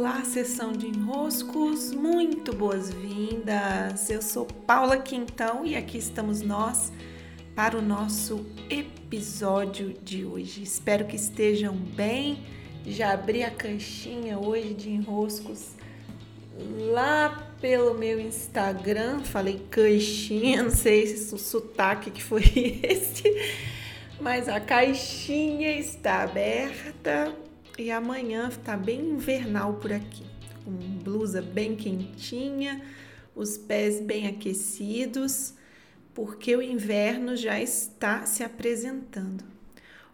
Olá, sessão de enroscos, muito boas-vindas. Eu sou Paula Quintão e aqui estamos nós para o nosso episódio de hoje. Espero que estejam bem. Já abri a caixinha hoje de enroscos lá pelo meu Instagram. Falei caixinha, não sei se o sotaque que foi esse, mas a caixinha está aberta e amanhã está bem invernal por aqui, com blusa bem quentinha, os pés bem aquecidos, porque o inverno já está se apresentando.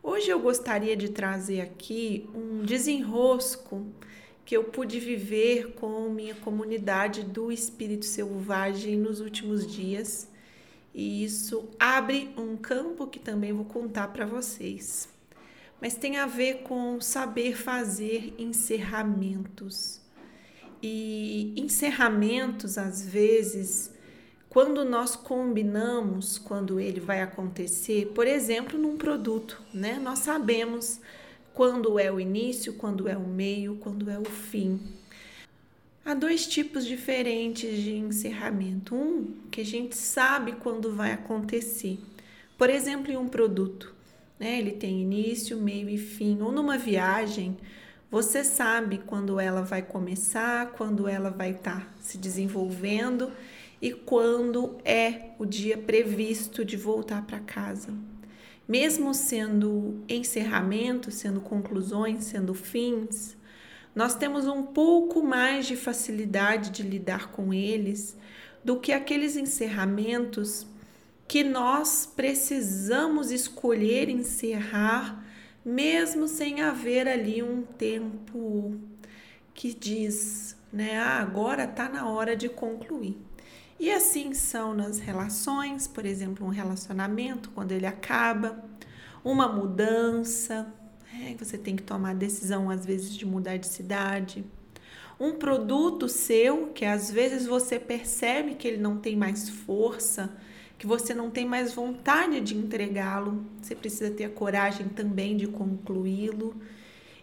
Hoje eu gostaria de trazer aqui um desenrosco que eu pude viver com minha comunidade do espírito selvagem nos últimos dias. E isso abre um campo que também vou contar para vocês mas tem a ver com saber fazer encerramentos. E encerramentos, às vezes, quando nós combinamos quando ele vai acontecer, por exemplo, num produto, né? Nós sabemos quando é o início, quando é o meio, quando é o fim. Há dois tipos diferentes de encerramento. Um que a gente sabe quando vai acontecer. Por exemplo, em um produto né? Ele tem início, meio e fim. Ou numa viagem, você sabe quando ela vai começar, quando ela vai estar tá se desenvolvendo e quando é o dia previsto de voltar para casa. Mesmo sendo encerramento, sendo conclusões, sendo fins, nós temos um pouco mais de facilidade de lidar com eles do que aqueles encerramentos que nós precisamos escolher encerrar, mesmo sem haver ali um tempo que diz, né, ah, agora está na hora de concluir. E assim são nas relações, por exemplo, um relacionamento, quando ele acaba, uma mudança, é, você tem que tomar a decisão, às vezes, de mudar de cidade. Um produto seu, que às vezes você percebe que ele não tem mais força, que você não tem mais vontade de entregá-lo, você precisa ter a coragem também de concluí-lo.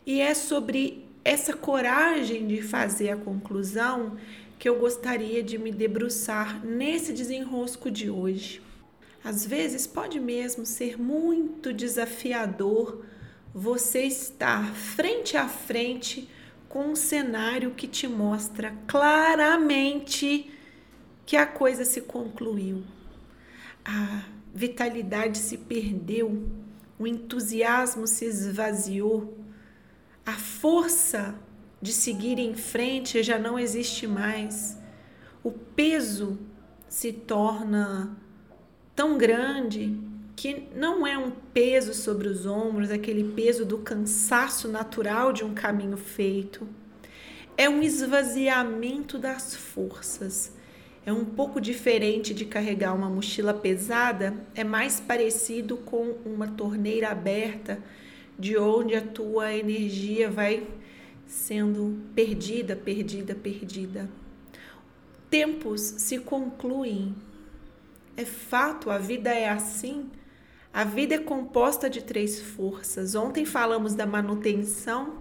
E é sobre essa coragem de fazer a conclusão que eu gostaria de me debruçar nesse desenrosco de hoje. Às vezes pode mesmo ser muito desafiador você estar frente a frente com um cenário que te mostra claramente que a coisa se concluiu, a vitalidade se perdeu, o entusiasmo se esvaziou, a força de seguir em frente já não existe mais, o peso se torna tão grande que não é um peso sobre os ombros, aquele peso do cansaço natural de um caminho feito. É um esvaziamento das forças é um pouco diferente de carregar uma mochila pesada, é mais parecido com uma torneira aberta, de onde a tua energia vai sendo perdida, perdida, perdida. Tempos se concluem. É fato, a vida é assim. A vida é composta de três forças. Ontem falamos da manutenção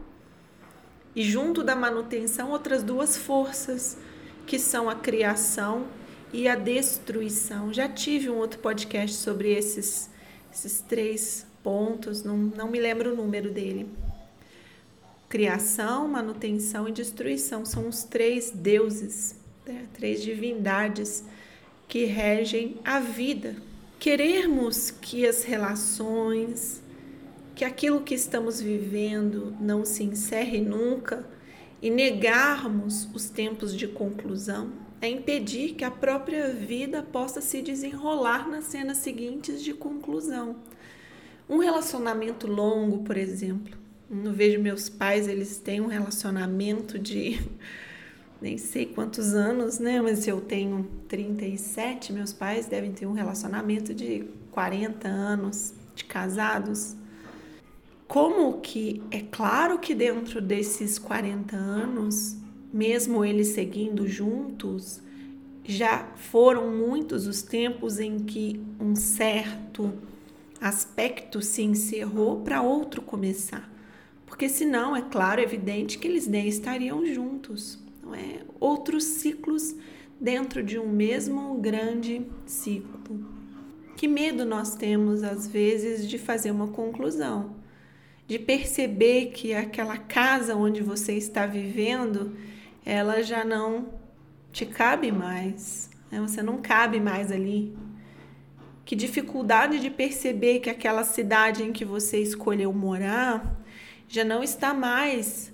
e junto da manutenção outras duas forças que são a criação e a destruição. Já tive um outro podcast sobre esses, esses três pontos, não, não me lembro o número dele. Criação, manutenção e destruição são os três deuses, né? três divindades que regem a vida. Querermos que as relações, que aquilo que estamos vivendo não se encerre nunca e negarmos os tempos de conclusão é impedir que a própria vida possa se desenrolar nas cenas seguintes de conclusão. Um relacionamento longo, por exemplo. Eu vejo meus pais, eles têm um relacionamento de nem sei quantos anos, né? Mas eu tenho 37, meus pais devem ter um relacionamento de 40 anos de casados como que é claro que dentro desses 40 anos, mesmo eles seguindo juntos, já foram muitos os tempos em que um certo aspecto se encerrou para outro começar. Porque senão, é claro, é evidente que eles nem estariam juntos, não é? Outros ciclos dentro de um mesmo grande ciclo. Que medo nós temos às vezes de fazer uma conclusão, de perceber que aquela casa onde você está vivendo, ela já não te cabe mais, né? você não cabe mais ali. Que dificuldade de perceber que aquela cidade em que você escolheu morar já não está mais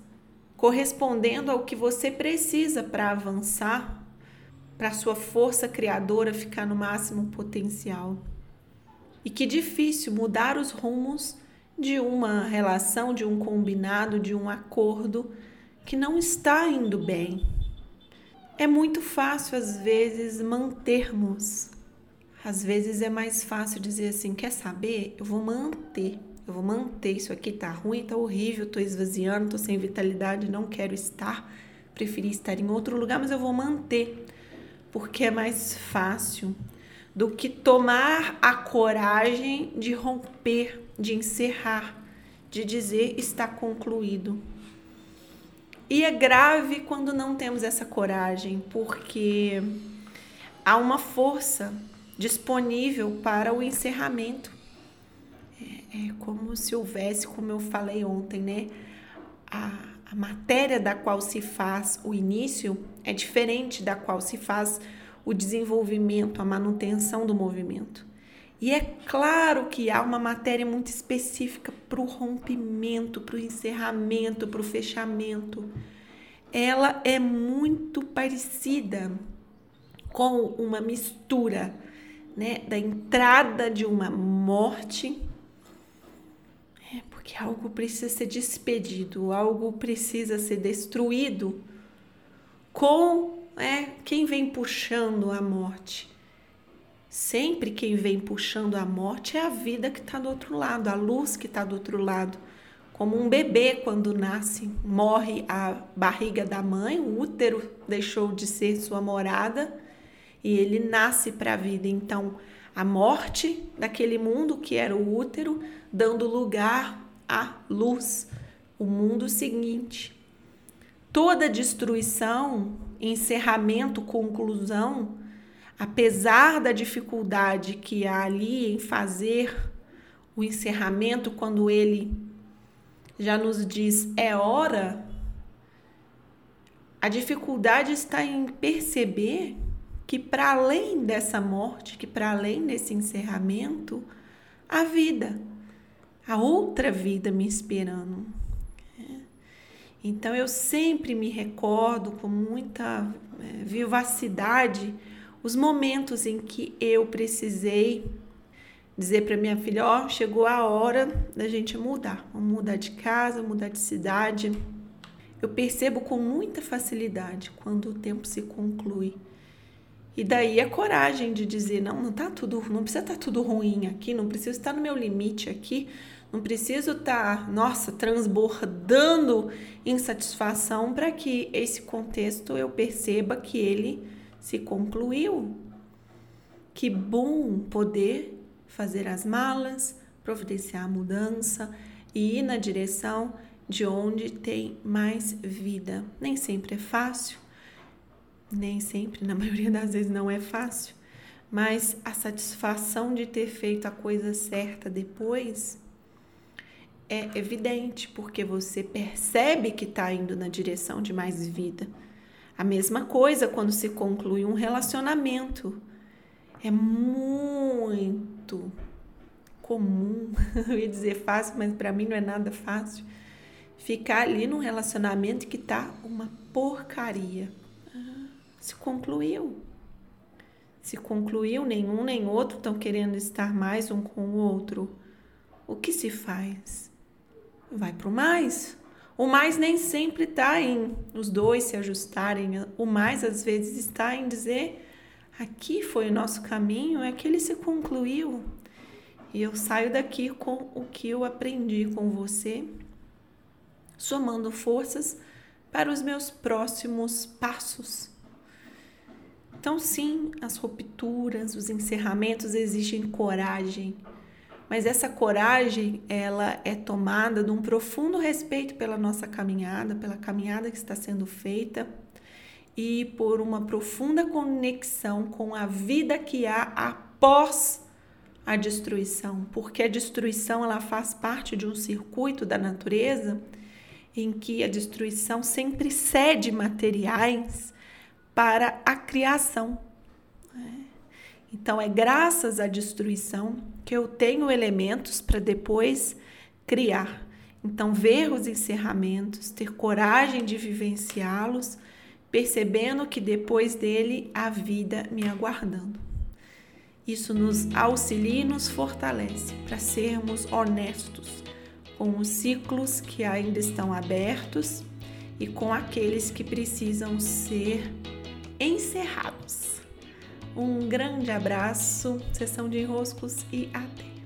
correspondendo ao que você precisa para avançar, para sua força criadora ficar no máximo potencial. E que difícil mudar os rumos de uma relação, de um combinado, de um acordo que não está indo bem. É muito fácil, às vezes, mantermos. Às vezes é mais fácil dizer assim: quer saber? Eu vou manter. Eu vou manter. Isso aqui tá ruim, tá horrível, tô esvaziando, tô sem vitalidade, não quero estar. Preferi estar em outro lugar, mas eu vou manter. Porque é mais fácil do que tomar a coragem de romper, de encerrar, de dizer está concluído. E é grave quando não temos essa coragem, porque há uma força disponível para o encerramento. É, é como se houvesse, como eu falei ontem, né? A, a matéria da qual se faz o início é diferente da qual se faz o desenvolvimento, a manutenção do movimento. E é claro que há uma matéria muito específica para o rompimento, para o encerramento, para o fechamento. Ela é muito parecida com uma mistura né, da entrada de uma morte. É porque algo precisa ser despedido, algo precisa ser destruído com é, quem vem puxando a morte. Sempre quem vem puxando a morte é a vida que está do outro lado, a luz que está do outro lado. Como um bebê, quando nasce, morre a barriga da mãe, o útero deixou de ser sua morada e ele nasce para a vida. Então, a morte daquele mundo que era o útero, dando lugar à luz, o mundo seguinte. Toda destruição, encerramento, conclusão, apesar da dificuldade que há ali em fazer o encerramento, quando ele já nos diz é hora, a dificuldade está em perceber que para além dessa morte, que para além desse encerramento, a vida, a outra vida me esperando. Então eu sempre me recordo com muita é, vivacidade os momentos em que eu precisei dizer para minha filha, ó, oh, chegou a hora da gente mudar, vamos mudar de casa, mudar de cidade. Eu percebo com muita facilidade quando o tempo se conclui. E daí a coragem de dizer, não, não tá tudo, não precisa estar tá tudo ruim aqui, não precisa estar no meu limite aqui, não preciso estar, tá, nossa, transbordando insatisfação para que esse contexto eu perceba que ele se concluiu. Que bom poder fazer as malas, providenciar a mudança e ir na direção de onde tem mais vida. Nem sempre é fácil, nem sempre, na maioria das vezes não é fácil, mas a satisfação de ter feito a coisa certa depois é evidente, porque você percebe que está indo na direção de mais vida. A mesma coisa quando se conclui um relacionamento. É muito comum, eu ia dizer fácil, mas para mim não é nada fácil, ficar ali num relacionamento que tá uma porcaria. Se concluiu. Se concluiu, nenhum nem outro estão querendo estar mais um com o outro. O que se faz? Vai para o mais. O mais nem sempre está em os dois se ajustarem, o mais às vezes está em dizer: aqui foi o nosso caminho, é que ele se concluiu. E eu saio daqui com o que eu aprendi com você, somando forças para os meus próximos passos. Então, sim, as rupturas, os encerramentos exigem coragem, mas essa coragem, ela é tomada de um profundo respeito pela nossa caminhada, pela caminhada que está sendo feita e por uma profunda conexão com a vida que há após a destruição, porque a destruição ela faz parte de um circuito da natureza em que a destruição sempre cede materiais para a criação. Então, é graças à destruição que eu tenho elementos para depois criar. Então, ver os encerramentos, ter coragem de vivenciá-los, percebendo que depois dele há vida me aguardando. Isso nos auxilia e nos fortalece para sermos honestos com os ciclos que ainda estão abertos e com aqueles que precisam ser encerrados. Um grande abraço, sessão de enroscos e até!